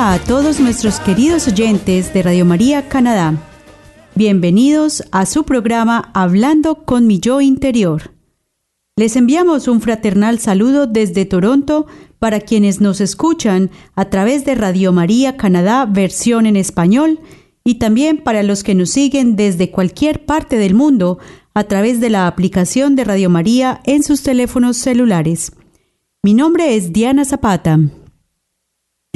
A todos nuestros queridos oyentes de Radio María Canadá. Bienvenidos a su programa Hablando con mi yo interior. Les enviamos un fraternal saludo desde Toronto para quienes nos escuchan a través de Radio María Canadá versión en español y también para los que nos siguen desde cualquier parte del mundo a través de la aplicación de Radio María en sus teléfonos celulares. Mi nombre es Diana Zapata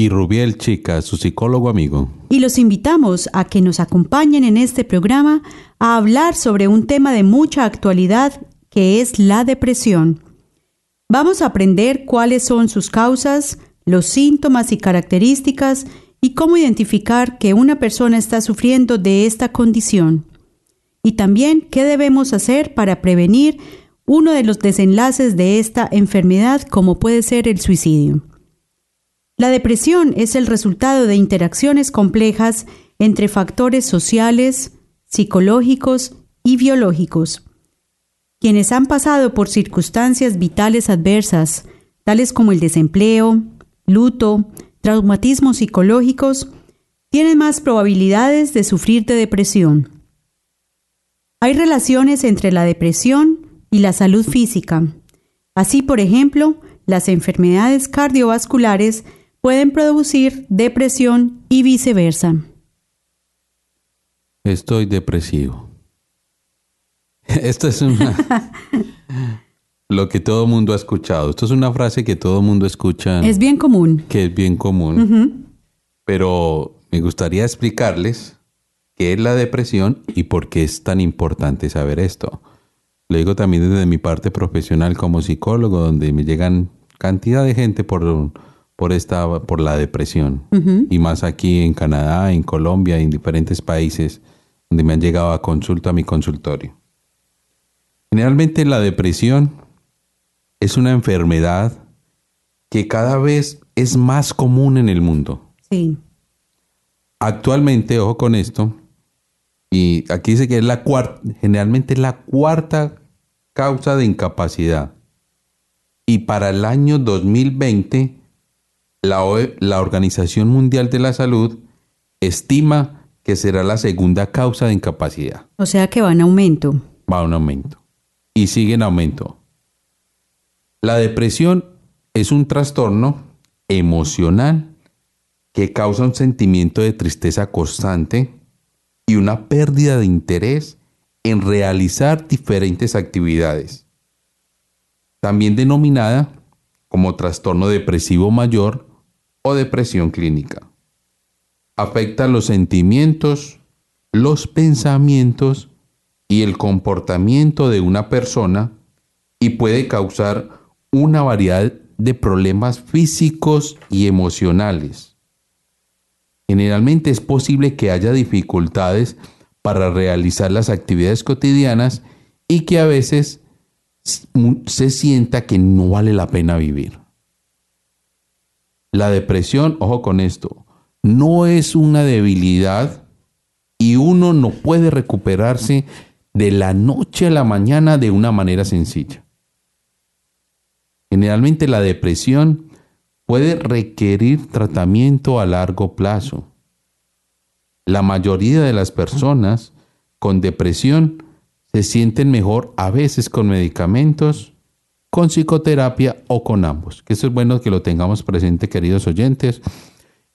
y Rubiel Chica, su psicólogo amigo. Y los invitamos a que nos acompañen en este programa a hablar sobre un tema de mucha actualidad que es la depresión. Vamos a aprender cuáles son sus causas, los síntomas y características y cómo identificar que una persona está sufriendo de esta condición. Y también qué debemos hacer para prevenir uno de los desenlaces de esta enfermedad como puede ser el suicidio. La depresión es el resultado de interacciones complejas entre factores sociales, psicológicos y biológicos. Quienes han pasado por circunstancias vitales adversas, tales como el desempleo, luto, traumatismos psicológicos, tienen más probabilidades de sufrir de depresión. Hay relaciones entre la depresión y la salud física. Así, por ejemplo, las enfermedades cardiovasculares pueden producir depresión y viceversa. Estoy depresivo. Esto es una... lo que todo mundo ha escuchado. Esto es una frase que todo mundo escucha. Es bien común. Que es bien común. Pero me gustaría explicarles qué es la depresión y por qué es tan importante saber esto. Lo digo también desde mi parte profesional como psicólogo, donde me llegan cantidad de gente por por esta por la depresión y más aquí en Canadá, en Colombia, en diferentes países donde me han llegado a consulta a mi consultorio. Generalmente la depresión es una enfermedad que cada vez es más común en el mundo. Sí. Actualmente, ojo con esto, y aquí dice que es la cuarta, generalmente es la cuarta causa de incapacidad. Y para el año 2020 la, la Organización Mundial de la Salud estima que será la segunda causa de incapacidad. O sea que va en aumento. Va en aumento. Y sigue en aumento. La depresión es un trastorno emocional que causa un sentimiento de tristeza constante y una pérdida de interés en realizar diferentes actividades. También denominada como trastorno depresivo mayor o depresión clínica. Afecta los sentimientos, los pensamientos y el comportamiento de una persona y puede causar una variedad de problemas físicos y emocionales. Generalmente es posible que haya dificultades para realizar las actividades cotidianas y que a veces se sienta que no vale la pena vivir. La depresión, ojo con esto, no es una debilidad y uno no puede recuperarse de la noche a la mañana de una manera sencilla. Generalmente la depresión puede requerir tratamiento a largo plazo. La mayoría de las personas con depresión se sienten mejor a veces con medicamentos con psicoterapia o con ambos. Eso es bueno que lo tengamos presente, queridos oyentes.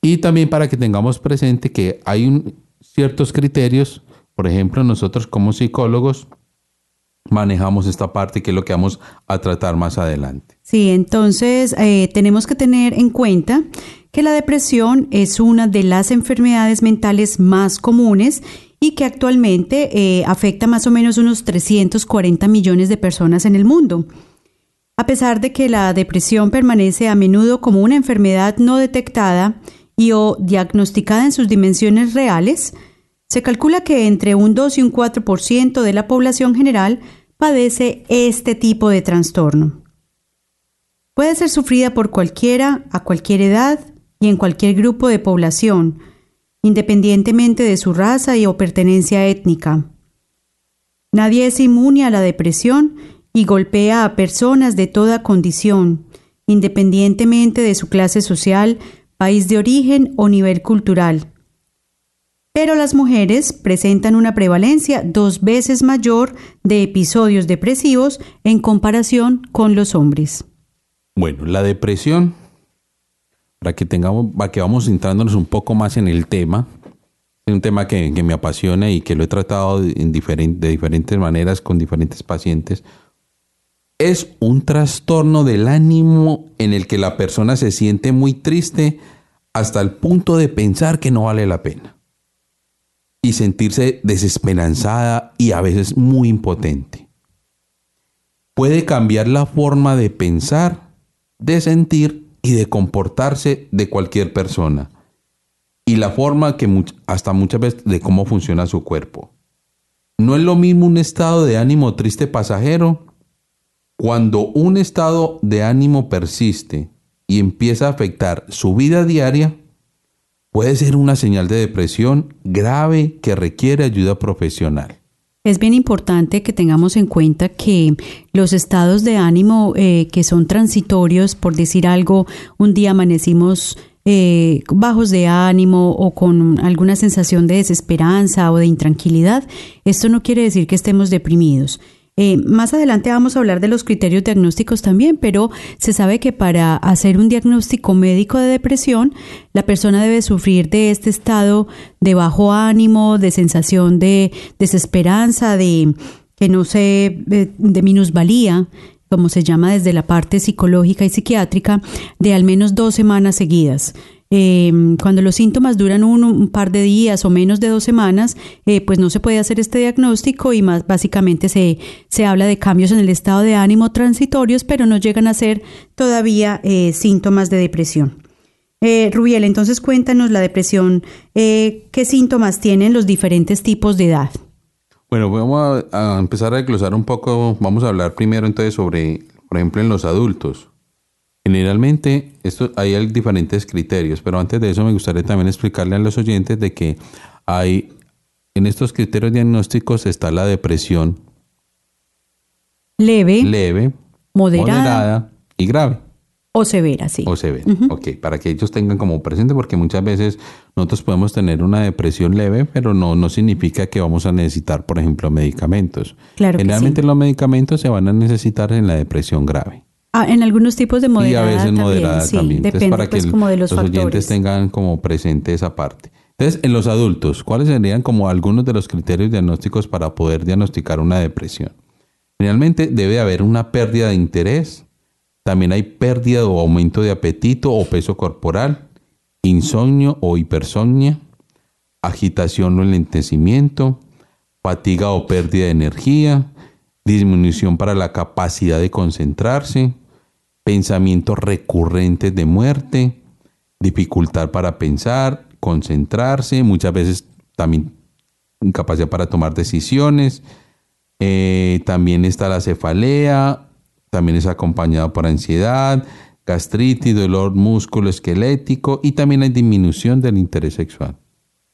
Y también para que tengamos presente que hay ciertos criterios, por ejemplo, nosotros como psicólogos manejamos esta parte que es lo que vamos a tratar más adelante. Sí, entonces eh, tenemos que tener en cuenta que la depresión es una de las enfermedades mentales más comunes y que actualmente eh, afecta más o menos unos 340 millones de personas en el mundo. A pesar de que la depresión permanece a menudo como una enfermedad no detectada y o diagnosticada en sus dimensiones reales, se calcula que entre un 2 y un 4% de la población general padece este tipo de trastorno. Puede ser sufrida por cualquiera, a cualquier edad y en cualquier grupo de población, independientemente de su raza y o pertenencia étnica. Nadie es inmune a la depresión y golpea a personas de toda condición, independientemente de su clase social, país de origen o nivel cultural pero las mujeres presentan una prevalencia dos veces mayor de episodios depresivos en comparación con los hombres. Bueno, la depresión, para que tengamos, para que vamos centrándonos un poco más en el tema, es un tema que, me apasiona y que lo he tratado en de diferentes maneras con diferentes pacientes. Es un trastorno del ánimo en el que la persona se siente muy triste hasta el punto de pensar que no vale la pena y sentirse desesperanzada y a veces muy impotente. Puede cambiar la forma de pensar, de sentir y de comportarse de cualquier persona y la forma que hasta muchas veces de cómo funciona su cuerpo. No es lo mismo un estado de ánimo triste pasajero cuando un estado de ánimo persiste y empieza a afectar su vida diaria puede ser una señal de depresión grave que requiere ayuda profesional. Es bien importante que tengamos en cuenta que los estados de ánimo eh, que son transitorios, por decir algo, un día amanecimos eh, bajos de ánimo o con alguna sensación de desesperanza o de intranquilidad, esto no quiere decir que estemos deprimidos. Eh, más adelante vamos a hablar de los criterios diagnósticos también, pero se sabe que para hacer un diagnóstico médico de depresión, la persona debe sufrir de este estado de bajo ánimo, de sensación de desesperanza, de que no sé, de, de minusvalía, como se llama desde la parte psicológica y psiquiátrica, de al menos dos semanas seguidas. Em, cuando los síntomas duran un, par de días o menos de dos semanas, eh, pues no se puede hacer este diagnóstico y más básicamente se, se habla de cambios en el estado de ánimo transitorios, pero no llegan a ser todavía eh, síntomas de depresión. Eh, Rubiel, entonces cuéntanos la depresión, ¿qué síntomas tienen los diferentes tipos de edad? Bueno, vamos a, a empezar a desglosar un poco, vamos a hablar primero entonces sobre, por ejemplo, en los adultos. Generalmente esto, hay diferentes criterios, pero antes de eso me gustaría también explicarle a los oyentes de que hay en estos criterios diagnósticos está la depresión leve, leve moderada, y grave. O severa, sí. O severa, ok, para que ellos tengan como presente, porque muchas veces nosotros podemos tener una depresión leve, pero no, no significa que vamos a necesitar, por ejemplo, medicamentos. Claro Generalmente los medicamentos se van a necesitar en la depresión grave. Ah, en algunos tipos de moderada. Y a veces moderada también. Depende para que pues, como de los, los oyentes tengan como presente esa parte. Entonces, en los adultos, ¿cuáles serían como algunos de los criterios diagnósticos para poder diagnosticar una depresión? Generalmente debe haber una pérdida de interés, también hay pérdida o aumento de apetito o peso corporal, insomnio o hipersomnia, agitación o enlentecimiento, fatiga o pérdida de energía, disminución para la capacidad de concentrarse, pensamientos recurrentes de muerte, dificultad para pensar, concentrarse, muchas veces también incapacidad para tomar decisiones. Eh, también está la cefalea, también es acompañado por ansiedad, gastritis, dolor músculo esquelético y también hay disminución del interés sexual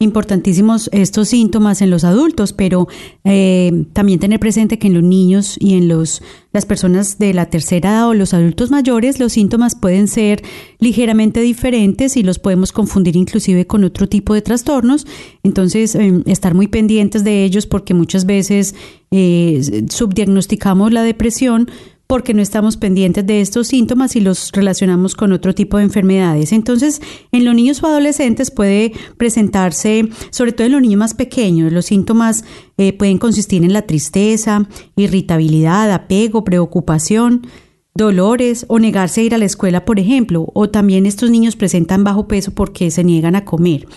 importantísimos estos síntomas en los adultos, pero eh, también tener presente que en los niños y en los, las personas de la tercera edad o los adultos mayores los síntomas pueden ser ligeramente diferentes y los podemos confundir inclusive con otro tipo de trastornos. Entonces, eh, estar muy pendientes de ellos porque muchas veces eh, subdiagnosticamos la depresión porque no estamos pendientes de estos síntomas y los relacionamos con otro tipo de enfermedades. Entonces, en los niños o adolescentes puede presentarse, sobre todo en los niños más pequeños, los síntomas eh, pueden consistir en la tristeza, irritabilidad, apego, preocupación, dolores o negarse a ir a la escuela, por ejemplo, o también estos niños presentan bajo peso porque se niegan a comer.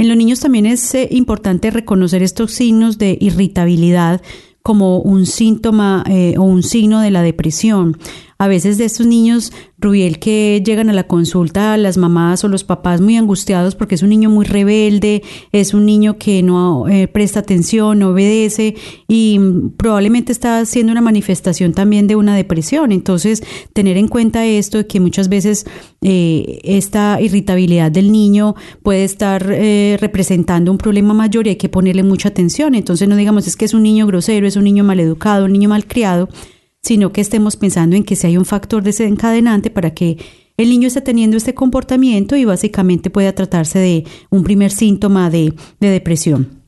En los niños también es eh, importante reconocer estos signos de irritabilidad como un síntoma eh, o un signo de la depresión. A veces de estos niños, Rubiel, que llegan a la consulta, las mamás o los papás muy angustiados porque es un niño muy rebelde, es un niño que no eh, presta atención, no obedece y probablemente está haciendo una manifestación también de una depresión. Entonces, tener en cuenta esto, que muchas veces eh, esta irritabilidad del niño puede estar eh, representando un problema mayor y hay que ponerle mucha atención. Entonces, no digamos es que es un niño grosero, es un niño maleducado, un niño malcriado sino que estemos pensando en que si hay un factor desencadenante para que el niño esté teniendo este comportamiento y básicamente pueda tratarse de un primer síntoma de, de depresión.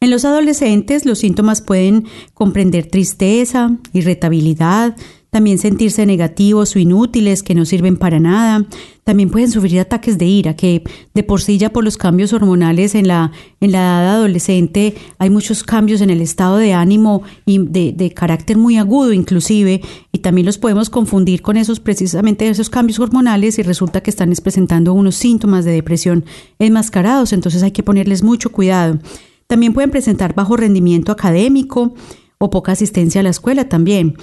En los adolescentes los síntomas pueden comprender tristeza, irritabilidad, también sentirse negativos o inútiles que no sirven para nada. También pueden sufrir ataques de ira, que de por sí ya por los cambios hormonales en la, en la edad adolescente hay muchos cambios en el estado de ánimo y de, de carácter muy agudo inclusive, y también los podemos confundir con esos precisamente esos cambios hormonales y resulta que están presentando unos síntomas de depresión enmascarados, entonces hay que ponerles mucho cuidado. También pueden presentar bajo rendimiento académico, o poca asistencia a la escuela también.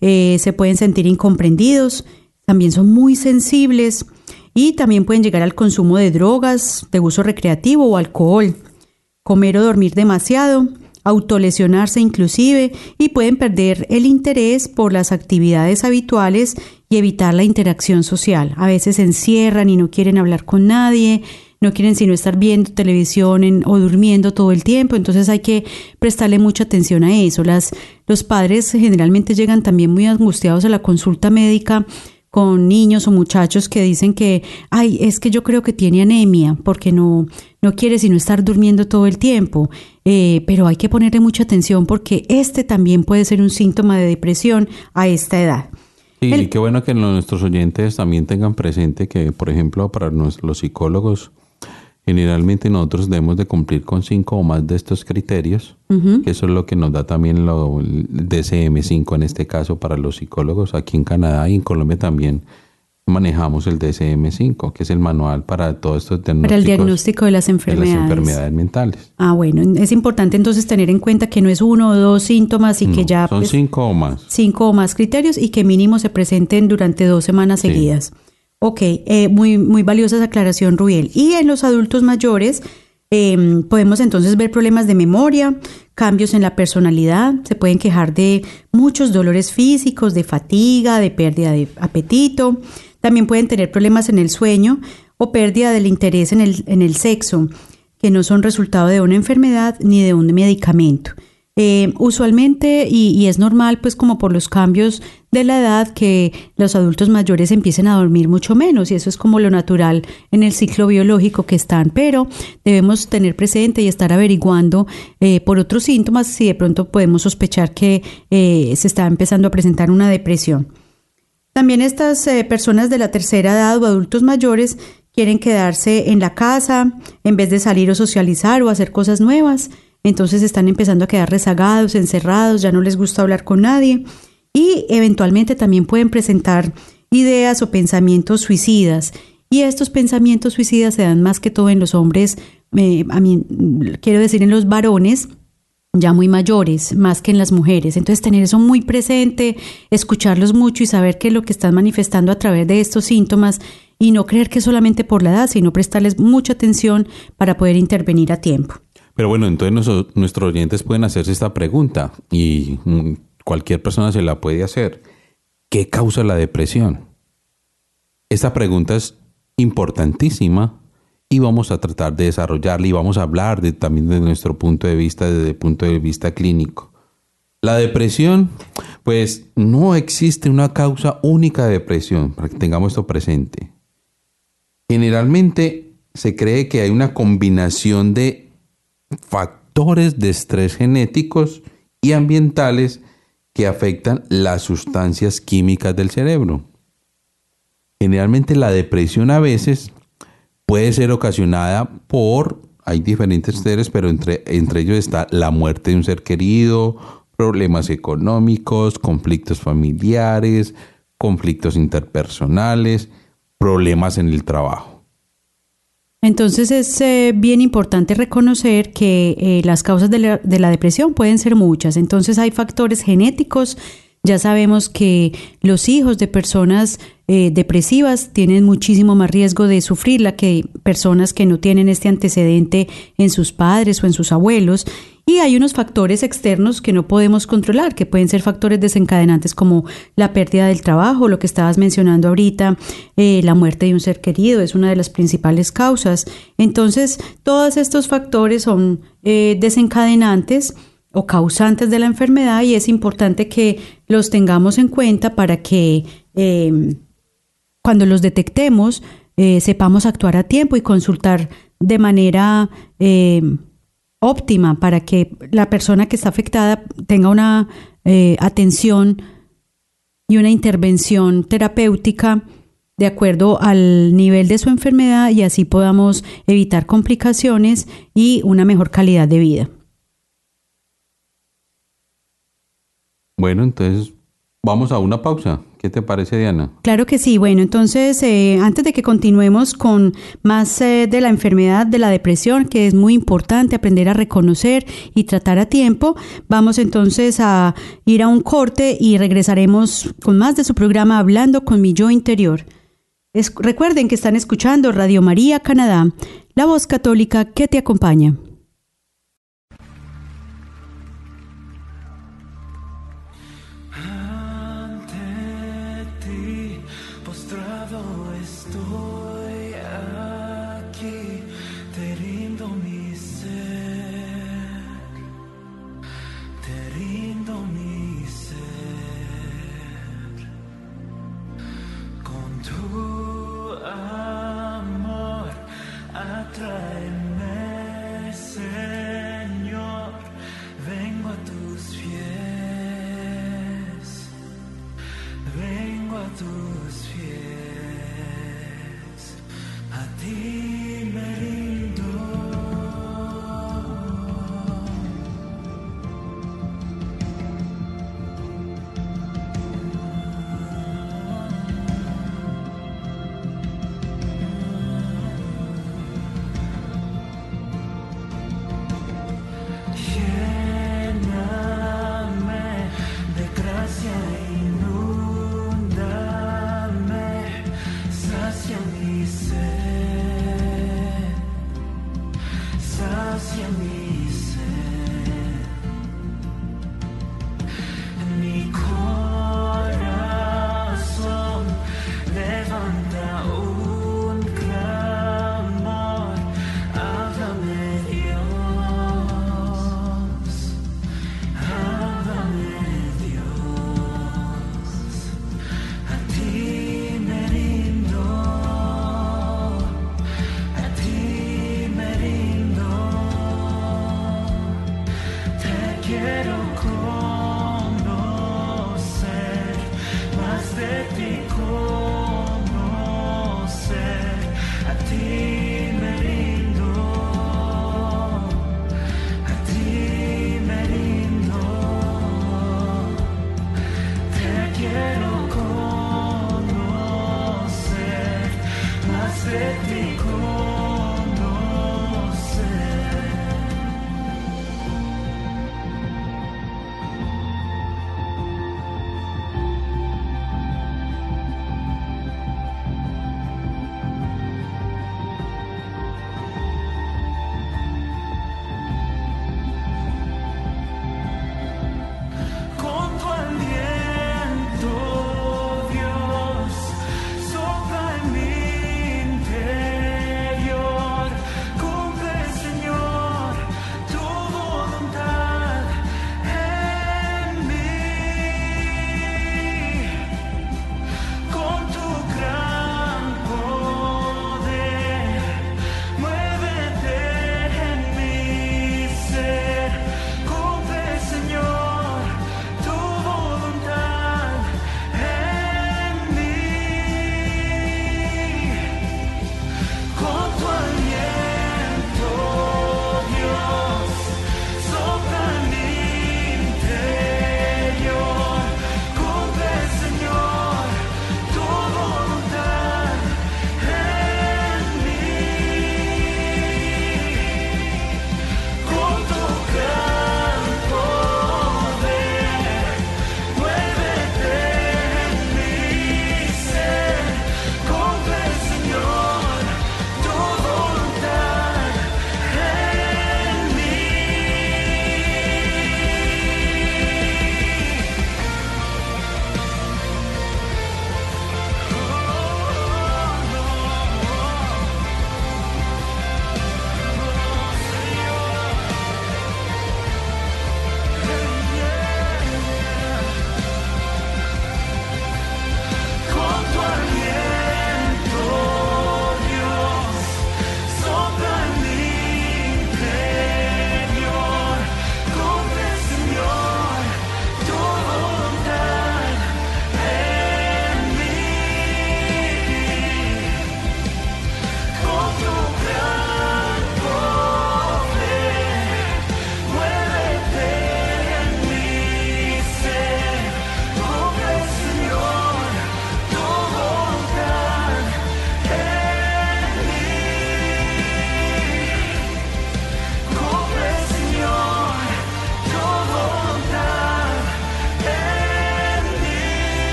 Eh, se pueden sentir incomprendidos, también son muy sensibles y también pueden llegar al consumo de drogas de uso recreativo o alcohol, comer o dormir demasiado, autolesionarse inclusive y pueden perder el interés por las actividades habituales y evitar la interacción social. A veces se encierran y no quieren hablar con nadie, no quieren sino estar viendo televisión o durmiendo todo el tiempo, entonces hay que prestarle mucha atención a eso. Las, los padres generalmente llegan también muy angustiados a la consulta médica con niños o muchachos que dicen que, ay, es que yo creo que tiene anemia porque no, no quiere sino estar durmiendo todo el tiempo. Eh, pero hay que ponerle mucha atención porque este también puede ser un síntoma de depresión a esta edad. Sí, qué bueno que nuestros oyentes también tengan presente que, por ejemplo, para los psicólogos, Generalmente nosotros debemos de cumplir con cinco o más de estos criterios, que eso es lo que nos da también lo, el DCM5 en este caso para los psicólogos. Aquí en Canadá y en Colombia también manejamos el DCM5, que es el manual para todos estos diagnósticos. Para el diagnóstico de las enfermedades. De las enfermedades mentales. Ah, bueno, es importante entonces tener en cuenta que no es uno o dos síntomas y que ya... Son pues, cinco o más. Cinco o más criterios y que mínimo se presenten durante dos semanas seguidas. Ok, eh, muy, muy valiosa esa aclaración, Rubiel. Y en los adultos mayores em, podemos entonces ver problemas de memoria, cambios en la personalidad, se pueden quejar de muchos dolores físicos, de fatiga, de pérdida de apetito. También pueden tener problemas en el sueño o pérdida del interés en el, en el sexo, que no son resultado de una enfermedad ni de un medicamento. Eh, usualmente, y, es normal, pues como por los cambios de la edad, que los adultos mayores empiecen a dormir mucho menos, y eso es como lo natural en el ciclo biológico que están, pero debemos tener presente y estar averiguando eh, por otros síntomas si de pronto podemos sospechar que eh, se está empezando a presentar una depresión. También estas personas de la tercera edad o adultos mayores quieren quedarse en la casa en vez de salir o socializar o hacer cosas nuevas entonces están empezando a quedar rezagados, encerrados, ya no les gusta hablar con nadie y eventualmente también pueden presentar ideas o pensamientos suicidas. Y estos pensamientos suicidas se dan más que todo en los hombres, eh, a quiero decir en los varones, ya muy mayores, más que en las mujeres. Entonces tener eso muy presente, escucharlos mucho y saber qué es lo que están manifestando a través de estos síntomas y no creer que solamente por la edad, sino prestarles mucha atención para poder intervenir a tiempo. Pero bueno, entonces nuestros oyentes pueden hacerse esta pregunta y mm, cualquier persona se la puede hacer. ¿Qué causa la depresión? Esta pregunta es importantísima y vamos a tratar de desarrollarla y vamos a hablar de, también desde nuestro punto de vista, desde el punto de vista clínico. La depresión, pues no existe una causa única de depresión, para que tengamos esto presente. Generalmente se cree que hay una combinación de factores de estrés genéticos y ambientales que afectan las sustancias químicas del cerebro. Generalmente la depresión a veces puede ser ocasionada por, hay diferentes seres, pero entre, entre ellos está la muerte de un ser querido, problemas económicos, conflictos familiares, conflictos interpersonales, problemas en el trabajo. Entonces es eh, bien importante reconocer que eh, las causas de la, de la depresión pueden ser muchas. Entonces hay factores genéticos, ya sabemos que los hijos de personas eh, depresivas tienen muchísimo más riesgo de sufrirla que personas que no tienen este antecedente en sus padres o en sus abuelos. Y hay unos factores externos que no podemos controlar, que pueden ser factores desencadenantes como la pérdida del trabajo, lo que estabas mencionando ahorita, eh, la muerte de un ser querido, es una de las principales causas. Entonces, todos estos factores son eh, desencadenantes o causantes de la enfermedad y es importante que los tengamos en cuenta para que em, cuando los detectemos eh, sepamos actuar a tiempo y consultar de manera em, óptima para que la persona que está afectada tenga una eh, atención y una intervención terapéutica de acuerdo al nivel de su enfermedad y así podamos evitar complicaciones y una mejor calidad de vida. Bueno, entonces vamos a una pausa. ¿Qué te parece, Diana? Claro que sí. Bueno, entonces, eh, antes de que continuemos con más eh, de la enfermedad de la depresión, que es muy importante aprender a reconocer y tratar a tiempo, vamos entonces a ir a un corte y regresaremos con más de su programa Hablando con mi yo interior. recuerden que están escuchando Radio María Canadá, la voz católica que te acompaña.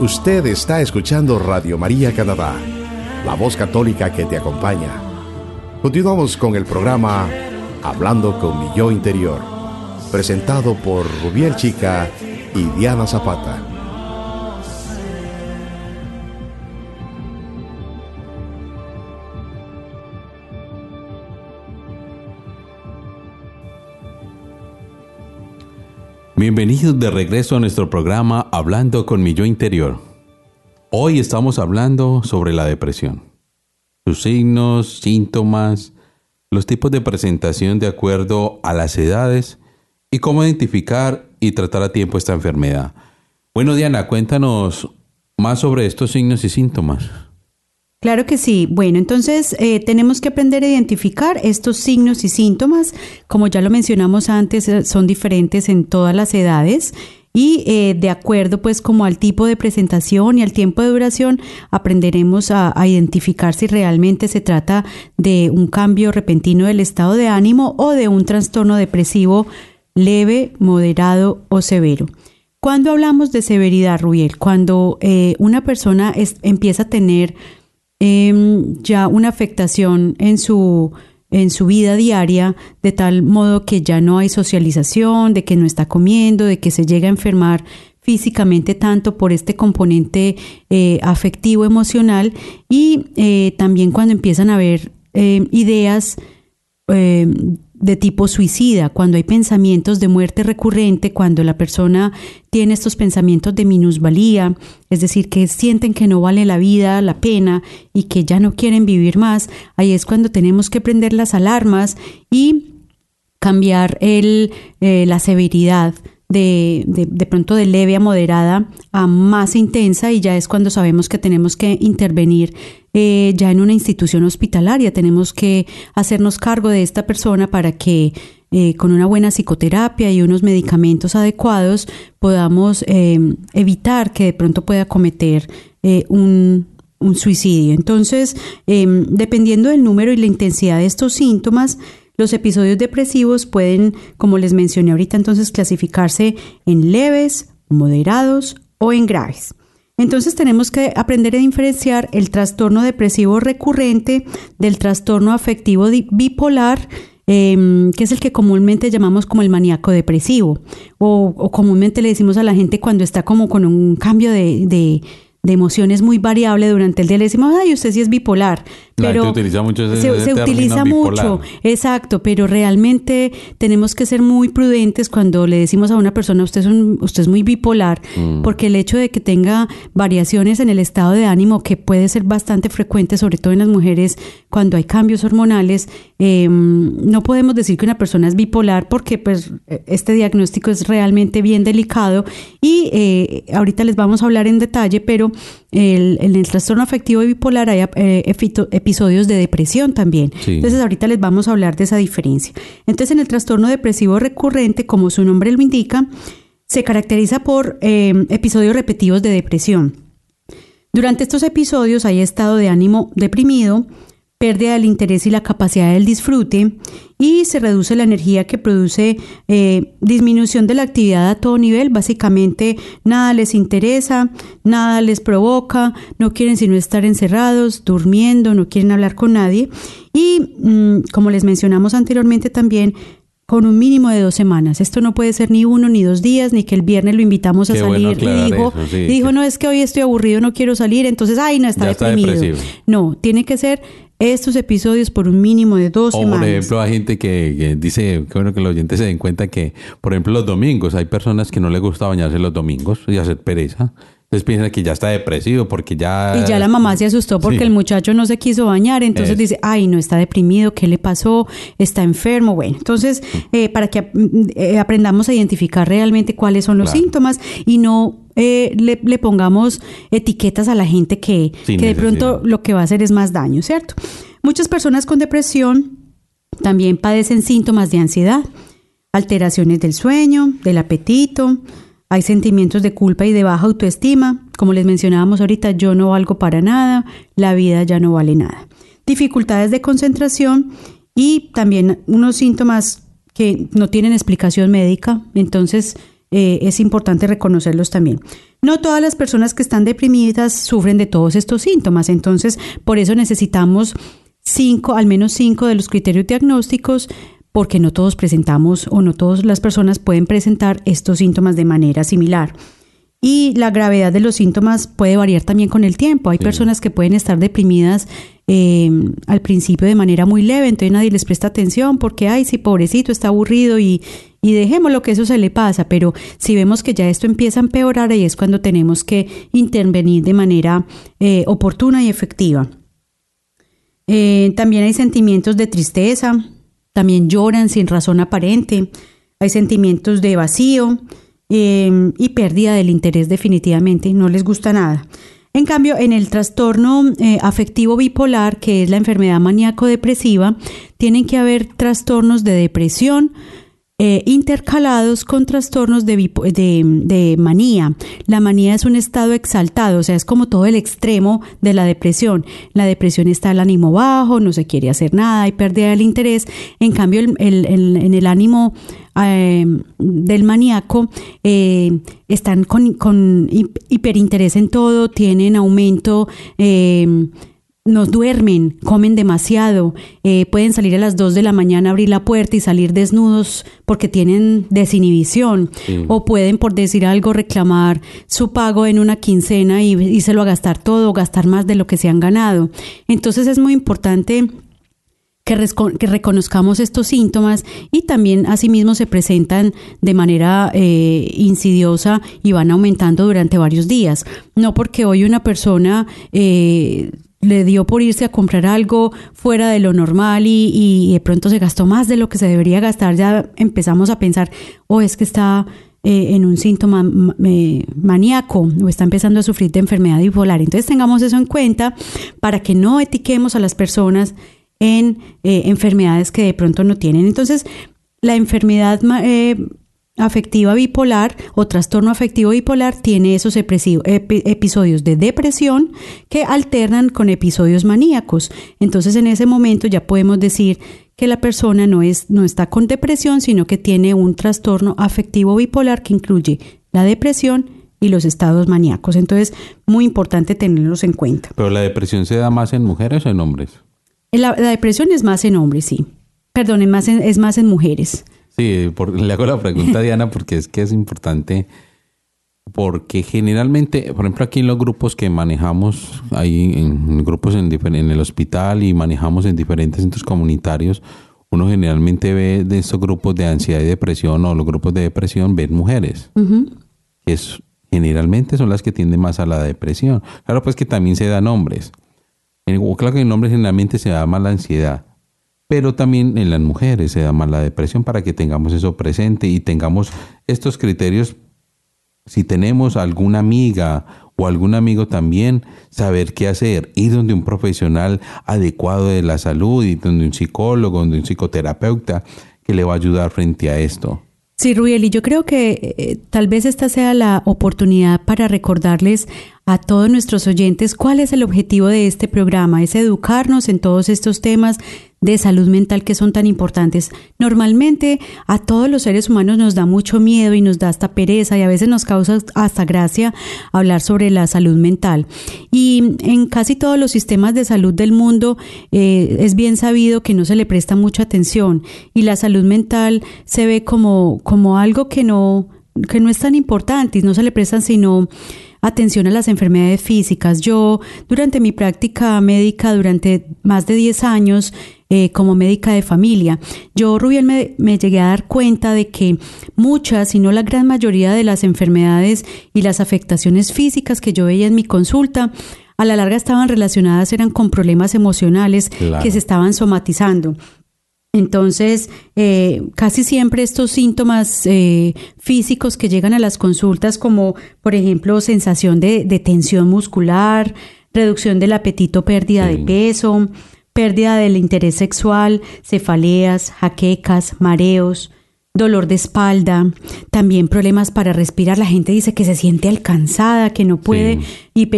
Usted está escuchando Radio María Canadá, la voz católica que te acompaña. Continuamos con el programa Hablando con mi yo interior, presentado por Rubiel Chica y Diana Zapata. Bienvenidos de regreso a nuestro programa Hablando con mi yo interior. Hoy estamos hablando sobre la depresión, sus signos, síntomas, los tipos de presentación de acuerdo a las edades y cómo identificar y tratar a tiempo esta enfermedad. Bueno, Diana, cuéntanos más sobre estos signos y síntomas. Claro que sí. Bueno, entonces eh, tenemos que aprender a identificar estos signos y síntomas. Como ya lo mencionamos antes, eh, son diferentes en todas las edades y eh, de acuerdo pues como al tipo de presentación y al tiempo de duración aprenderemos a, identificar si realmente se trata de un cambio repentino del estado de ánimo o de un trastorno depresivo leve, moderado o severo. Cuando hablamos de severidad, Rubiel, cuando una persona empieza a tener Em, ya una afectación en su, en su vida diaria, de tal modo que ya no hay socialización, de que no está comiendo, de que se llega a enfermar físicamente tanto por este componente eh, afectivo emocional. Y eh, también cuando empiezan a haber em, ideas em, de tipo suicida, cuando hay pensamientos de muerte recurrente, cuando la persona tiene estos pensamientos de minusvalía, es decir, que sienten que no vale la vida, la pena y que ya no quieren vivir más, ahí es cuando tenemos que prender las alarmas y cambiar el, eh, la severidad de, de, pronto de leve a moderada a más intensa y ya es cuando sabemos que tenemos que intervenir eh, ya en una institución hospitalaria. Tenemos que hacernos cargo de esta persona para que eh, con una buena psicoterapia y unos medicamentos adecuados podamos em, evitar que de pronto pueda cometer eh, un, un suicidio. Entonces, em, dependiendo del número y la intensidad de estos síntomas, los episodios depresivos pueden, como les mencioné ahorita, entonces clasificarse en leves, moderados o en graves. Entonces tenemos que aprender a diferenciar el trastorno depresivo recurrente del trastorno afectivo bipolar, em, que es el que comúnmente llamamos como el maníaco depresivo, o, comúnmente le decimos a la gente cuando está como con un cambio de de emociones muy variable durante el día. Le decimos, ay, usted sí es bipolar. Pero se utiliza mucho ese, se, utiliza mucho, exacto, pero realmente tenemos que ser muy prudentes cuando le decimos a una persona, usted es, usted es muy bipolar, mm. porque el hecho de que tenga variaciones en el estado de ánimo, que puede ser bastante frecuente, sobre todo en las mujeres, cuando hay cambios hormonales, em, no podemos decir que una persona es bipolar porque pues este diagnóstico es realmente bien delicado y eh, ahorita les vamos a hablar en detalle, pero en el trastorno afectivo bipolar hay eh, episodios de depresión también. Entonces ahorita les vamos a hablar de esa diferencia. Entonces en el trastorno depresivo recurrente, como su nombre lo indica, se caracteriza por eh, episodios repetidos de depresión. Durante estos episodios hay estado de ánimo deprimido, pérdida del interés y la capacidad del disfrute y se reduce la energía que produce eh, disminución de la actividad a todo nivel. Básicamente nada les interesa, nada les provoca, no quieren sino estar encerrados, durmiendo, no quieren hablar con nadie y mm, como les mencionamos anteriormente también con un mínimo de dos semanas. Esto no puede ser ni uno ni dos días, ni que el viernes lo invitamos a salir y dijo, dijo, no es que hoy estoy aburrido, no quiero salir, entonces, ay, no está deprimido. no, tiene que ser estos episodios por un mínimo de dos o, semanas. Por ejemplo, hay gente que, dice, que bueno que los oyentes se den cuenta que, por ejemplo, los domingos, hay personas que no les gusta bañarse los domingos y hacer pereza. Entonces piensan que ya está depresivo porque ya... Y ya la mamá se asustó porque el muchacho no se quiso bañar, entonces dice, ay, no está deprimido, ¿qué le pasó? Está enfermo. Bueno, entonces eh, para que eh, aprendamos a identificar realmente cuáles son los síntomas y no eh, le, pongamos etiquetas a la gente que, que de pronto lo que va a hacer es más daño, ¿cierto? Muchas personas con depresión también padecen síntomas de ansiedad, alteraciones del sueño, del apetito, hay sentimientos de culpa y de baja autoestima. Como les mencionábamos ahorita, yo no valgo para nada, la vida ya no vale nada. Dificultades de concentración y también unos síntomas que no tienen explicación médica, entonces eh, es importante reconocerlos también. No todas las personas que están deprimidas sufren de todos estos síntomas, entonces por eso necesitamos cinco, al menos cinco de los criterios diagnósticos porque no todos presentamos o no todas las personas pueden presentar estos síntomas de manera similar. Y la gravedad de los síntomas puede variar también con el tiempo. Hay personas que pueden estar deprimidas eh, al principio de manera muy leve, entonces nadie les presta atención porque, ay, sí, pobrecito, está aburrido y, y dejémoslo que eso se le pasa. Pero si vemos que ya esto empieza a empeorar, ahí es cuando tenemos que intervenir de manera eh, oportuna y efectiva. Eh, también hay sentimientos de tristeza, también lloran sin razón aparente, hay sentimientos de vacío em, y pérdida del interés definitivamente, no les gusta nada. En cambio, en el trastorno eh, afectivo bipolar, que es la enfermedad maníaco-depresiva, tienen que haber trastornos de depresión, eh, intercalados con trastornos de, manía. La manía es un estado exaltado, o sea, es como todo el extremo de la depresión. La depresión está el ánimo bajo, no se quiere hacer nada, hay pérdida del interés. En cambio, en el ánimo eh, del maníaco eh, están con, hiperinterés en todo, tienen aumento nos duermen, comen demasiado, eh, pueden salir a las 2 de la mañana, abrir la puerta y salir desnudos porque tienen desinhibición, o pueden, por decir algo, reclamar su pago en una quincena y, y se lo a gastar todo, o gastar más de lo que se han ganado. Entonces es muy importante que, que, reconozcamos estos síntomas y también asimismo se presentan de manera eh, insidiosa y van aumentando durante varios días. No porque hoy una persona eh, le dio por irse a comprar algo fuera de lo normal y, de pronto se gastó más de lo que se debería gastar, ya empezamos a pensar, o oh, es que está eh, en un síntoma maníaco o está empezando a sufrir de enfermedad bipolar. Entonces tengamos eso en cuenta para que no etiquemos a las personas en eh, enfermedades que de pronto no tienen. Entonces, la enfermedad eh, afectiva bipolar o trastorno afectivo bipolar tiene esos episodios de depresión que alternan con episodios maníacos. Entonces en ese momento ya podemos decir que la persona no, es, no está con depresión, sino que tiene un trastorno afectivo bipolar que incluye la depresión y los estados maníacos. Entonces, muy importante tenerlos en cuenta. ¿Pero la depresión se da más en mujeres o en hombres? La, depresión es más en hombres, sí. Perdón, más es más en mujeres. Sí, le hago la pregunta a Diana porque es que es importante, porque generalmente, por ejemplo, aquí en los grupos que manejamos, hay en grupos en, en el hospital y manejamos en diferentes centros comunitarios, uno generalmente ve de estos grupos de ansiedad y depresión o los grupos de depresión, ven mujeres, que es, generalmente son las que tienden más a la depresión. Claro, pues que también se dan hombres. Claro que en hombres generalmente se da más la ansiedad pero también en las mujeres se da más la depresión para que tengamos eso presente y tengamos estos criterios. Si tenemos alguna amiga o algún amigo también, saber qué hacer, ir donde un profesional adecuado de la salud y donde un psicólogo, donde un psicoterapeuta que le va a ayudar frente a esto. Sí, Ruel, y yo creo que eh, tal vez esta sea la oportunidad para recordarles a todos nuestros oyentes cuál es el objetivo de este programa, es educarnos en todos estos temas de salud mental que son tan importantes. Normalmente a todos los seres humanos nos da mucho miedo y nos da hasta pereza y a veces nos causa hasta gracia hablar sobre la salud mental. Y en casi todos los sistemas de salud del mundo eh, es bien sabido que no se le presta mucha atención y la salud mental se ve como, como algo que no, que no es tan importante y no se le prestan sino atención a las enfermedades físicas. Yo, durante mi práctica médica, durante más de 10 años, eh, como médica de familia. Yo, Rubiel, me, me, llegué a dar cuenta de que muchas, si no la gran mayoría de las enfermedades y las afectaciones físicas que yo veía en mi consulta, a la larga estaban relacionadas, eran con problemas emocionales que se estaban somatizando. Entonces, eh, casi siempre estos síntomas eh, físicos que llegan a las consultas, como por ejemplo sensación de, tensión muscular, reducción del apetito, pérdida de peso, pérdida del interés sexual, cefaleas, jaquecas, mareos, dolor de espalda, también problemas para respirar. La gente dice que se siente alcanzada, que no puede y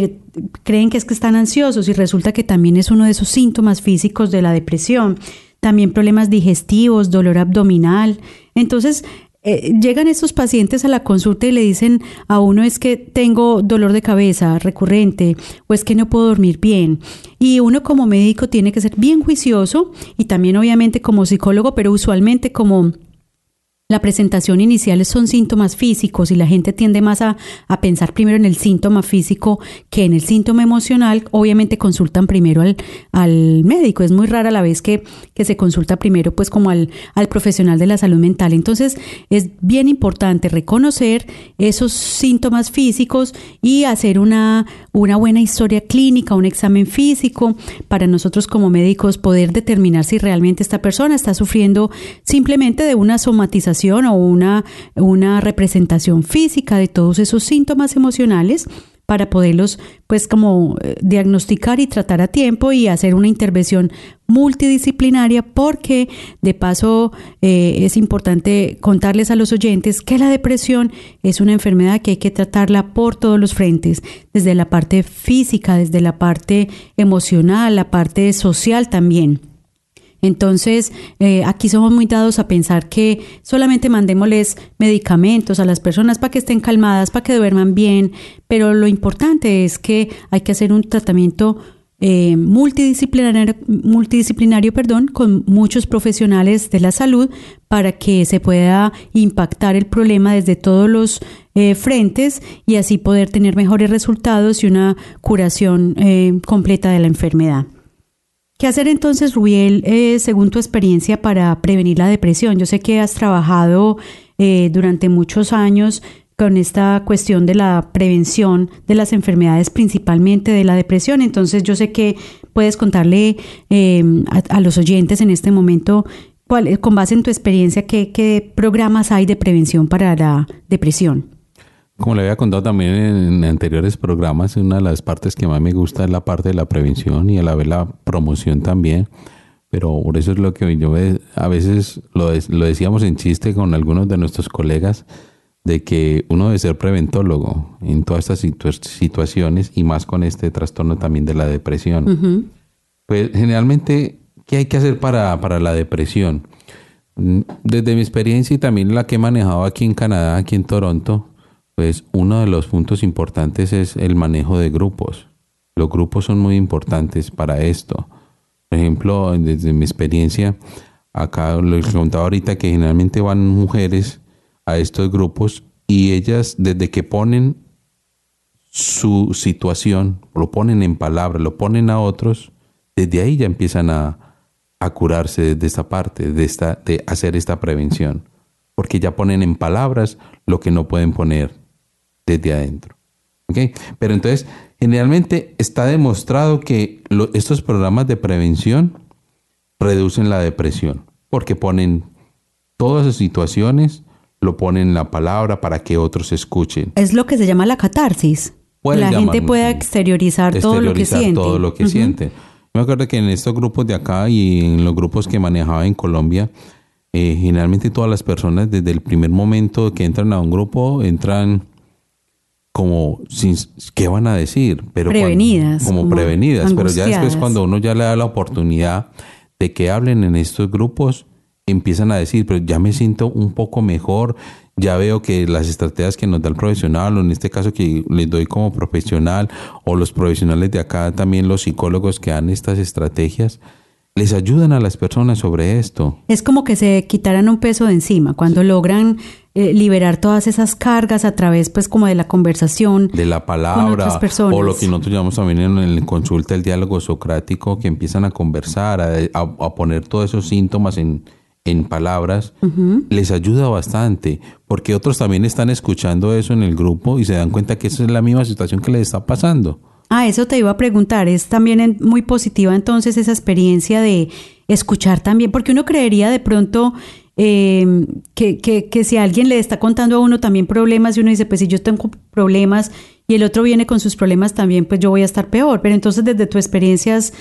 creen que es que están ansiosos y resulta que también es uno de esos síntomas físicos de la depresión. También problemas digestivos, dolor abdominal. Entonces, eh, llegan estos pacientes a la consulta y le dicen a uno es que tengo dolor de cabeza recurrente o es que no puedo dormir bien. Y uno como médico tiene que ser bien juicioso y también obviamente como psicólogo, pero usualmente como la presentación inicial son síntomas físicos y la gente tiende más a, pensar primero en el síntoma físico que en el síntoma emocional. Obviamente consultan primero al, al médico. Es muy rara la vez que, que se consulta primero pues como al, al profesional de la salud mental. Entonces es bien importante reconocer esos síntomas físicos y hacer una, una buena historia clínica, un examen físico para nosotros como médicos poder determinar si realmente esta persona está sufriendo simplemente de una somatización o una, una representación física de todos esos síntomas emocionales para poderlos pues como eh, diagnosticar y tratar a tiempo y hacer una intervención multidisciplinaria porque de paso eh, es importante contarles a los oyentes que la depresión es una enfermedad que hay que tratarla por todos los frentes, desde la parte física, desde la parte emocional, la parte social también. Entonces, eh, aquí somos muy dados a pensar que solamente mandémosles medicamentos a las personas para que estén calmadas, para que duerman bien, pero lo importante es que hay que hacer un tratamiento eh, multidisciplinario, multidisciplinario perdón, con muchos profesionales de la salud para que se pueda impactar el problema desde todos los eh, frentes y así poder tener mejores resultados y una curación completa de la enfermedad. ¿Qué hacer entonces, Rubiel, eh, según tu experiencia para prevenir la depresión? Yo sé que has trabajado eh, durante muchos años con esta cuestión de la prevención de las enfermedades, principalmente de la depresión. Entonces yo sé que puedes contarle em, a, los oyentes en este momento, cuál, con base en tu experiencia, qué programas hay de prevención para la depresión. Como le había contado también en anteriores programas, una de las partes que más me gusta es la parte de la prevención y a la vez la promoción también. Pero por eso es lo que yo a veces lo, lo decíamos en chiste con algunos de nuestros colegas, de que uno debe ser preventólogo en todas estas situaciones y más con este trastorno también de la depresión. Pues generalmente, ¿qué hay que hacer para, para la depresión? Mm, desde mi experiencia y también la que he manejado aquí en Canadá, aquí en Toronto, pues uno de los puntos importantes es el manejo de grupos. Los grupos son muy importantes para esto. Por ejemplo, desde mi experiencia, acá les contaba ahorita que generalmente van mujeres a estos grupos y ellas desde que ponen su situación, lo ponen en palabras, lo ponen a otros, desde ahí ya empiezan a, a curarse de esta parte, de, esta, de hacer esta prevención, porque ya ponen en palabras lo que no pueden poner desde adentro. ¿Okay? Pero entonces, generalmente está demostrado que estos programas de prevención reducen la depresión, porque ponen todas las situaciones, lo ponen en la palabra para que otros escuchen. Es lo que se llama la catarsis. la gente pueda exteriorizar, todo lo que siente. Todo lo que siente. Me acuerdo que en estos grupos de acá y en los grupos que manejaba en Colombia, eh, generalmente todas las personas desde el primer momento que entran a un grupo entran como sin, qué van a decir, pero prevenidas, como, prevenidas, pero ya después cuando uno ya le da la oportunidad de que hablen en estos grupos, empiezan a decir, pero ya me siento un poco mejor, ya veo que las estrategias que nos da el profesional, o en este caso que les doy como profesional, o los profesionales de acá, también los psicólogos que dan estas estrategias, les ayudan a las personas sobre esto. Es como que se quitaran un peso de encima, cuando logran eh, liberar todas esas cargas a través pues como de la conversación. De la palabra o lo que nosotros llamamos también en el consulta el diálogo socrático, que empiezan a conversar, a, poner todos esos síntomas en, en palabras, les ayuda bastante, porque otros también están escuchando eso en el grupo y se dan cuenta que esa es la misma situación que les está pasando. Ah, eso te iba a preguntar. Es también muy positiva entonces esa experiencia de escuchar también, porque uno creería de pronto eh, que, que, que, si alguien le está contando a uno también problemas y uno dice, pues si yo tengo problemas y el otro viene con sus problemas también, pues yo voy a estar peor. Pero entonces desde tu experiencia has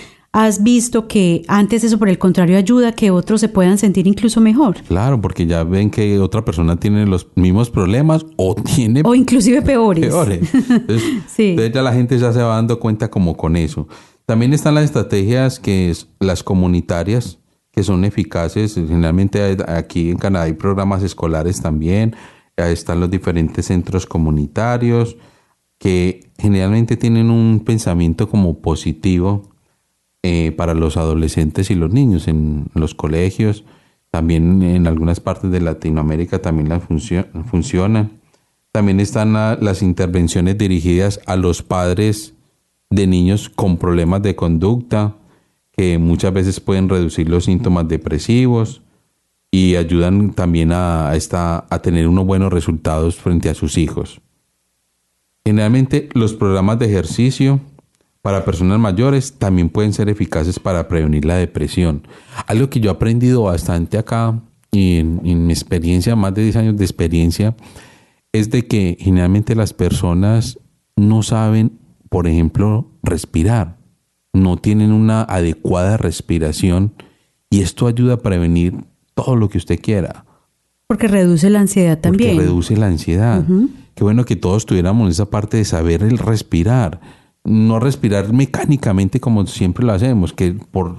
visto que antes eso por el contrario ayuda a que otros se puedan sentir incluso mejor. Claro, porque ya ven que otra persona tiene los mismos problemas o tiene... O inclusive peores. Peores. Entonces, Sí. entonces ya la gente ya se va dando cuenta como con eso. También están las estrategias que es las comunitarias, que son eficaces. Generalmente aquí en Canadá hay programas escolares también. Ahí están los diferentes centros comunitarios que generalmente tienen un pensamiento como positivo eh, para los adolescentes y los niños en los colegios. También en algunas partes de Latinoamérica también las funcio- funcionan. También están la- las intervenciones dirigidas a los padres de niños con problemas de conducta, que muchas veces pueden reducir los síntomas depresivos y ayudan también a, a esta, a tener unos buenos resultados frente a sus hijos. Generalmente los programas de ejercicio para personas mayores también pueden ser eficaces para prevenir la depresión. Algo que yo he aprendido bastante acá y en, en mi experiencia, más de 10 años de experiencia, es de que generalmente las personas no saben, por ejemplo, respirar, no tienen una adecuada respiración y esto ayuda a prevenir todo lo que usted quiera. Porque reduce la ansiedad también. Porque reduce la ansiedad. Qué bueno que todos tuviéramos esa parte de saber el respirar. No respirar mecánicamente como siempre lo hacemos, que por,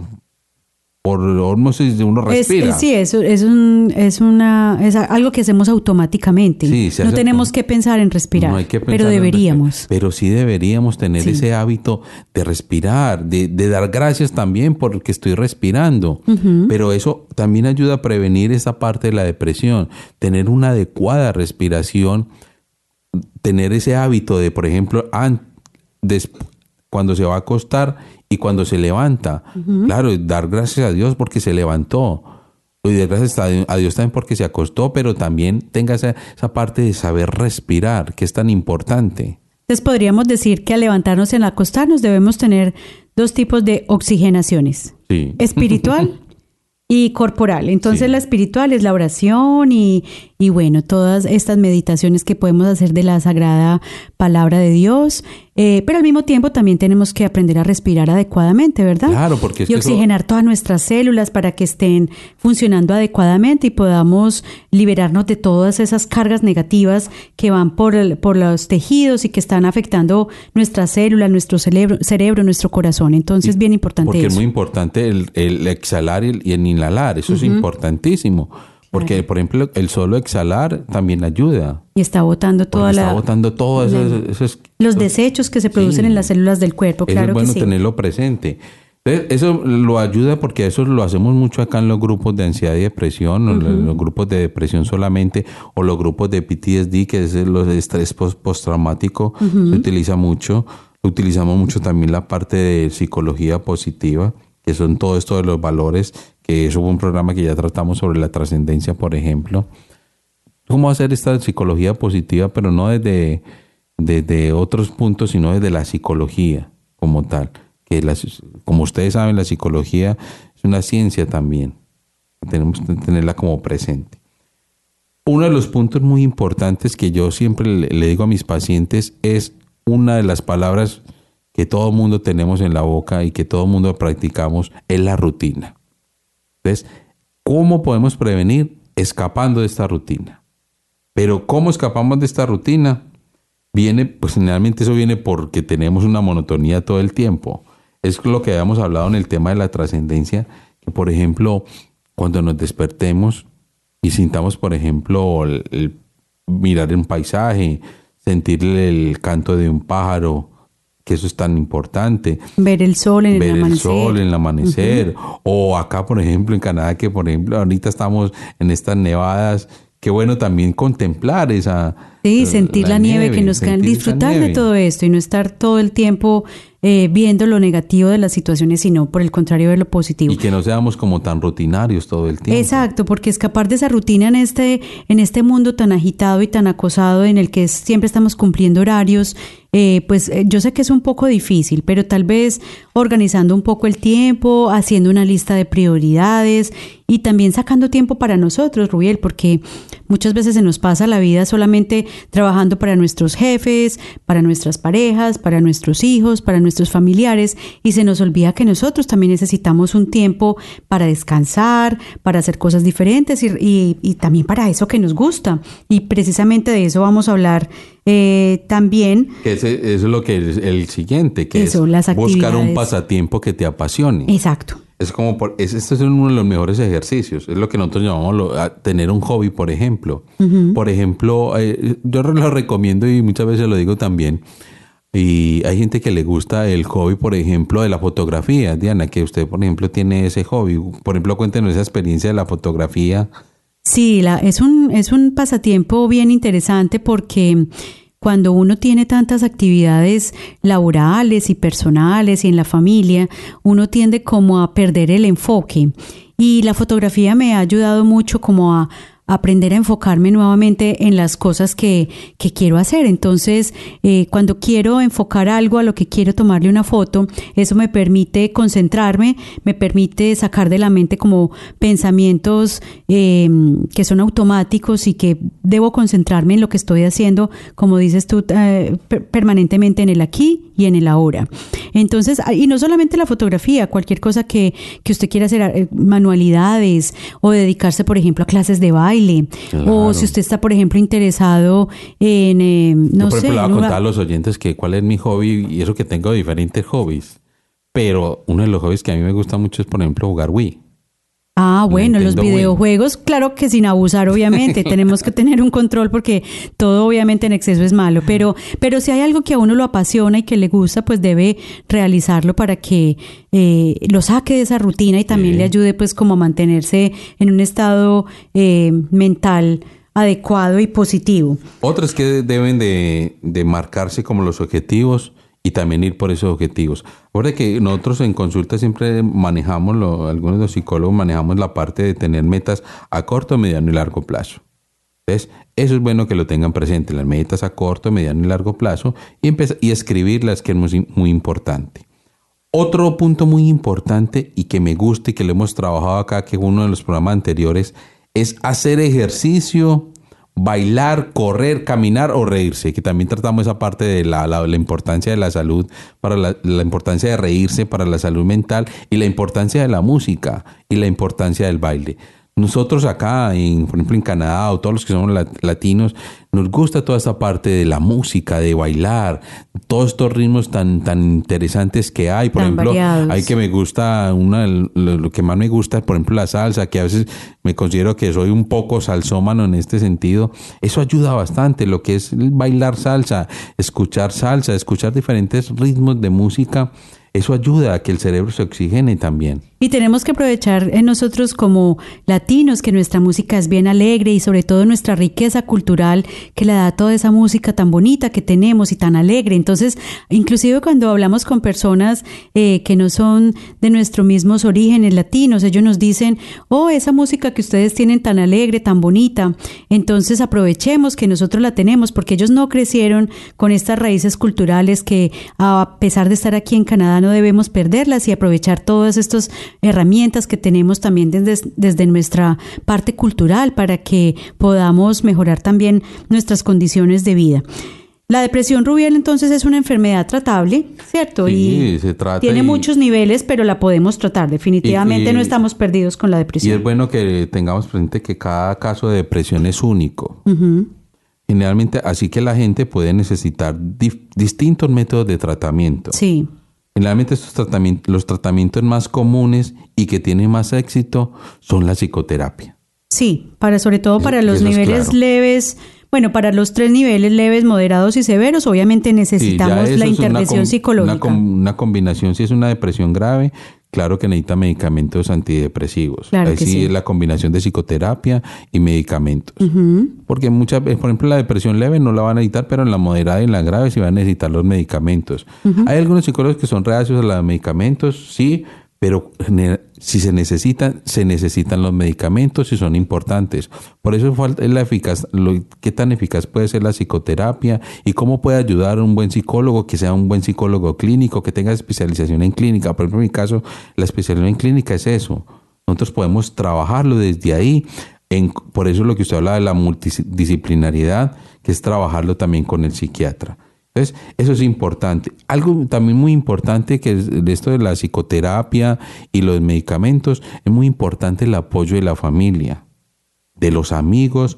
por osmosis uno Es- respira. es- sí, eso es, un, es, una, es algo que hacemos automáticamente. Sí, no tenemos que pensar en respirar, No hay que pero pensar deberíamos. Pero sí deberíamos tener Sí. ese hábito de respirar, de, de dar gracias también porque estoy respirando. Pero eso también ayuda a prevenir esa parte de la depresión. Tener una adecuada respiración, tener ese hábito de, por ejemplo, an- cuando se va a acostar y cuando se levanta. Claro, dar gracias a Dios porque se levantó. Y dar gracias a Dios- a Dios también porque se acostó, pero también tenga esa, esa parte de saber respirar, que es tan importante. Entonces podríamos decir que al levantarnos y al acostarnos debemos tener dos tipos de oxigenaciones, Sí. espiritual y corporal. Entonces Sí. la espiritual es la oración y, y bueno, todas estas meditaciones que podemos hacer de la sagrada palabra de Dios, eh, pero al mismo tiempo también tenemos que aprender a respirar adecuadamente, ¿verdad? Claro, porque es y que eso- oxigenar todas nuestras células para que estén funcionando adecuadamente y podamos liberarnos de todas esas cargas negativas que van por, el- por los tejidos y que están afectando nuestras células, nuestro cerebro, cerebro nuestro corazón. Entonces, es bien importante Porque es muy importante el, el exhalar y el, y el inhalar, eso es importantísimo. Porque, por ejemplo, el solo exhalar también ayuda. Y está botando toda está la, botando todo eso. eso es- los desechos que se producen Sí. en las células del cuerpo, Eso claro es bueno que sí. tenerlo presente. Entonces, eso lo ayuda porque eso lo hacemos mucho acá en los grupos de ansiedad y depresión, o en los grupos de depresión solamente, o los grupos de PTSD, que es los estrés post- postraumático, se utiliza mucho. Utilizamos mucho también la parte de psicología positiva, que son todo esto de los valores, que eso fue un programa que ya tratamos sobre la trascendencia, por ejemplo. ¿Cómo hacer esta psicología positiva, pero no desde, otros puntos, sino desde la psicología como tal? Que como ustedes saben, la psicología es una ciencia también. Tenemos que tenerla como presente. Uno de los puntos muy importantes que yo siempre le, le digo a mis pacientes es una de las palabras que todo mundo tenemos en la boca y que todo mundo practicamos, es la rutina. Entonces, ¿cómo podemos prevenir? Escapando de esta rutina. Pero ¿cómo escapamos de esta rutina? Viene, pues generalmente eso viene porque tenemos una monotonía todo el tiempo. Es lo que habíamos hablado en el tema de la trascendencia, que por ejemplo, cuando nos despertemos y sintamos, por ejemplo, el, mirar un paisaje, sentir el canto de un pájaro, que eso es tan importante Ver el sol en el ver el amanecer. sol en el amanecer. O acá, por ejemplo, en Canadá, que por ejemplo ahorita estamos en estas nevadas. Qué bueno también contemplar esa... Sí, sentir la, nieve, que nos cae, disfrutar de todo esto y no estar todo el tiempo eh, viendo lo negativo de las situaciones, sino por el contrario ver lo positivo. Y que no seamos como tan rutinarios todo el tiempo. Exacto, porque escapar de esa rutina en este, en este mundo tan agitado y tan acosado en el que siempre estamos cumpliendo horarios eh, pues eh, yo sé que es un poco difícil, pero tal vez organizando un poco el tiempo, haciendo una lista de prioridades y también sacando tiempo para nosotros, Rubiel, porque muchas veces se nos pasa la vida solamente trabajando para nuestros jefes, para nuestras parejas, para nuestros hijos, para nuestros familiares y se nos olvida que nosotros también necesitamos un tiempo para descansar, para hacer cosas diferentes y, y, también para eso que nos gusta. Y precisamente de eso vamos a hablar eh, también. Que eso es lo que es el siguiente, que es buscar un pasatiempo que te apasione. Exacto. Es como, por, es, este es uno de los mejores ejercicios. Es lo que nosotros llamamos tener un hobby, por ejemplo. Por ejemplo, eh, yo lo recomiendo y muchas veces lo digo también. Y hay gente que le gusta el hobby, por ejemplo, de la fotografía. Diana, que usted, por ejemplo, tiene ese hobby. Por ejemplo, cuéntenos esa experiencia de la fotografía. Sí, la, es, un, es un pasatiempo bien interesante porque cuando uno tiene tantas actividades laborales y personales y en la familia, uno tiende como a perder el enfoque. Y la fotografía me ha ayudado mucho como a, aprender a enfocarme nuevamente en las cosas que, que quiero hacer. Entonces, eh, cuando quiero enfocar algo a lo que quiero tomarle una foto, eso me permite concentrarme, me permite sacar de la mente como pensamientos eh, que son automáticos y que debo concentrarme en lo que estoy haciendo, como dices tú, eh, permanentemente en el aquí y en el ahora. Entonces, ah, y no solamente la fotografía, cualquier cosa que, que usted quiera hacer, manualidades o dedicarse, por ejemplo, a clases de baile o si usted está, por ejemplo, interesado en, eh, no Yo, por ejemplo, le voy a contar a los oyentes que cuál es mi hobby y eso que tengo diferentes hobbies. Pero uno de los hobbies que a mí me gusta mucho es, por ejemplo, jugar Wii. Ah, bueno, los videojuegos, claro que sin abusar, obviamente. Tenemos que tener un control porque todo, obviamente, en exceso es malo. Pero, pero si hay algo que a uno lo apasiona y que le gusta, pues debe realizarlo para que eh, lo saque de esa rutina y también le ayude, pues, como a mantenerse en un estado eh, mental adecuado y positivo. Otros que deben de, de marcarse como los objetivos y también ir por esos objetivos. Ahora que nosotros en consulta siempre manejamos, algunos de los psicólogos manejamos la parte de tener metas a corto, mediano y largo plazo. Entonces, eso es bueno que lo tengan presente, las metas a corto, mediano y largo plazo, y, y escribirlas, que es muy, muy importante. Otro punto muy importante y que me gusta y que lo hemos trabajado acá, que uno de los programas anteriores, es hacer ejercicio bailar, correr, caminar o reírse, que también tratamos esa parte de la, la, importancia de la salud, para la, la, importancia de reírse para la salud mental y la importancia de la música y la importancia del baile. Nosotros acá, en, por ejemplo en Canadá o todos los que somos latinos, nos gusta toda esta parte de la música, de bailar, todos estos ritmos tan, tan interesantes que hay. Por ejemplo, hay que me gusta, una, lo, que más me gusta es, por ejemplo, la salsa, que a veces me considero que soy un poco salsómano en este sentido. Eso ayuda bastante, lo que es bailar salsa, escuchar salsa, escuchar diferentes ritmos de música. Eso ayuda a que el cerebro se oxigene también. Y tenemos que aprovechar en nosotros como latinos que nuestra música es bien alegre y sobre todo nuestra riqueza cultural que le da toda esa música tan bonita que tenemos y tan alegre. Entonces, inclusive cuando hablamos con personas eh, que no son de nuestros mismos orígenes latinos, ellos nos dicen, oh, esa música que ustedes tienen tan alegre, tan bonita. Entonces aprovechemos que nosotros la tenemos porque ellos no crecieron con estas raíces culturales que a pesar de estar aquí en Canadá no debemos perderlas y aprovechar todas estas herramientas que tenemos también desde, desde nuestra parte cultural para que podamos mejorar también nuestras condiciones de vida. La depresión rubial entonces es una enfermedad tratable, ¿cierto? y se trata tiene muchos niveles, pero la podemos tratar. Definitivamente no estamos perdidos con la depresión. Y es bueno que tengamos presente que cada caso de depresión es único. Generalmente, así que la gente puede necesitar distintos métodos de tratamiento. Sí. Generalmente estos tratamientos, los tratamientos más comunes y que tienen más éxito son la psicoterapia. Sí, para sobre todo para los niveles leves. Bueno, para los tres niveles leves, moderados y severos, obviamente necesitamos la intervención psicológica. una, combinación, si es una depresión grave, Claro que necesita medicamentos antidepresivos. Claro sí. es la combinación de psicoterapia y medicamentos. Porque muchas veces, por ejemplo, la depresión leve no la van a necesitar, pero en la moderada y en la grave sí van a necesitar los medicamentos. Hay algunos psicólogos que son reacios a los medicamentos, sí, pero si se necesitan, se necesitan los medicamentos y son importantes. Por eso falta la eficaz, lo, qué tan eficaz puede ser la psicoterapia y cómo puede ayudar a un buen psicólogo, que sea un buen psicólogo clínico, que tenga especialización en clínica. Por ejemplo, en mi caso, la especialización en clínica es eso. Nosotros podemos trabajarlo desde ahí. En, por eso lo que usted habla de la multidisciplinariedad, que es trabajarlo también con el psiquiatra. Entonces, eso es importante. Algo también muy importante que es esto de la psicoterapia y los medicamentos, es muy importante el apoyo de la familia, de los amigos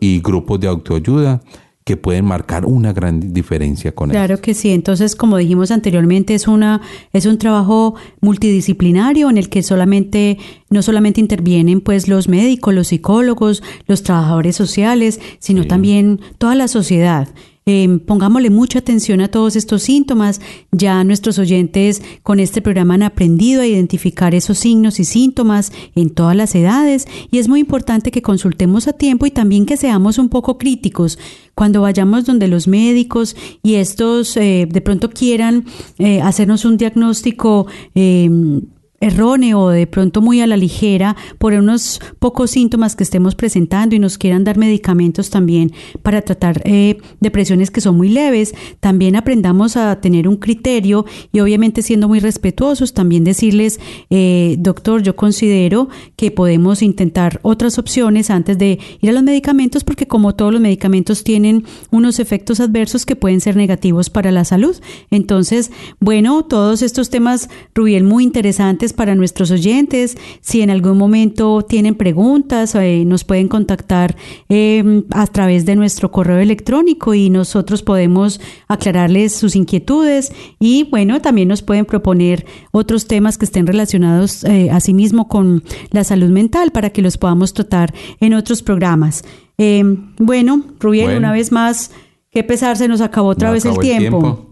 y grupos de autoayuda que pueden marcar una gran diferencia con claro Claro que sí. Entonces, como dijimos anteriormente, es una es un trabajo multidisciplinario en el que solamente no solamente intervienen pues los médicos, los psicólogos, los trabajadores sociales, sino también toda la sociedad. Em, pongámosle mucha atención a todos estos síntomas. Ya nuestros oyentes con este programa han aprendido a identificar esos signos y síntomas en todas las edades y es muy importante que consultemos a tiempo y también que seamos un poco críticos cuando vayamos donde los médicos y estos eh, de pronto quieran eh, hacernos un diagnóstico em, erróneo o de pronto muy a la ligera por unos pocos síntomas que estemos presentando y nos quieran dar medicamentos también para tratar eh, depresiones que son muy leves, también aprendamos a tener un criterio y obviamente siendo muy respetuosos, también decirles, eh, doctor, yo considero que podemos intentar otras opciones antes de ir a los medicamentos porque como todos los medicamentos tienen unos efectos adversos que pueden ser negativos para la salud. Entonces, bueno, todos estos temas, Rubiel, muy interesantes para nuestros oyentes. Si en algún momento tienen preguntas, eh, nos pueden contactar em, a través de nuestro correo electrónico y nosotros podemos aclararles sus inquietudes y bueno, también nos pueden proponer otros temas que estén relacionados eh, asimismo con la salud mental para que los podamos tratar en otros programas. Em, bueno, Rubiel, una vez más, qué pesar, se nos acabó otra vez el tiempo.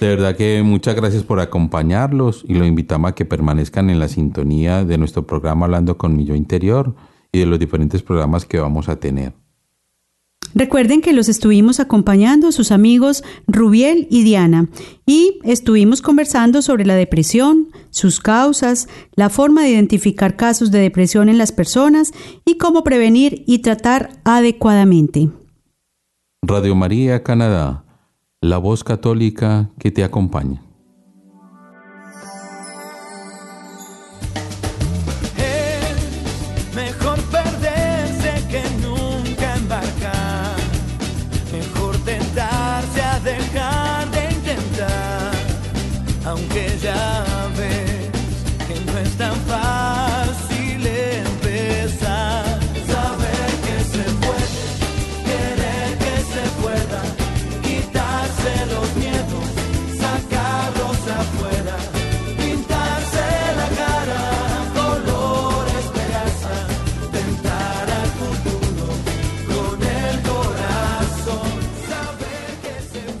De verdad que muchas gracias por acompañarlos y lo invitamos a que permanezcan en la sintonía de nuestro programa Hablando con mi yo interior y de los diferentes programas que vamos a tener. Recuerden que los estuvimos acompañando sus amigos Rubiel y Diana y estuvimos conversando sobre la depresión, sus causas, la forma de identificar casos de depresión en las personas y cómo prevenir y tratar adecuadamente. Radio María Canadá la voz católica que te acompaña.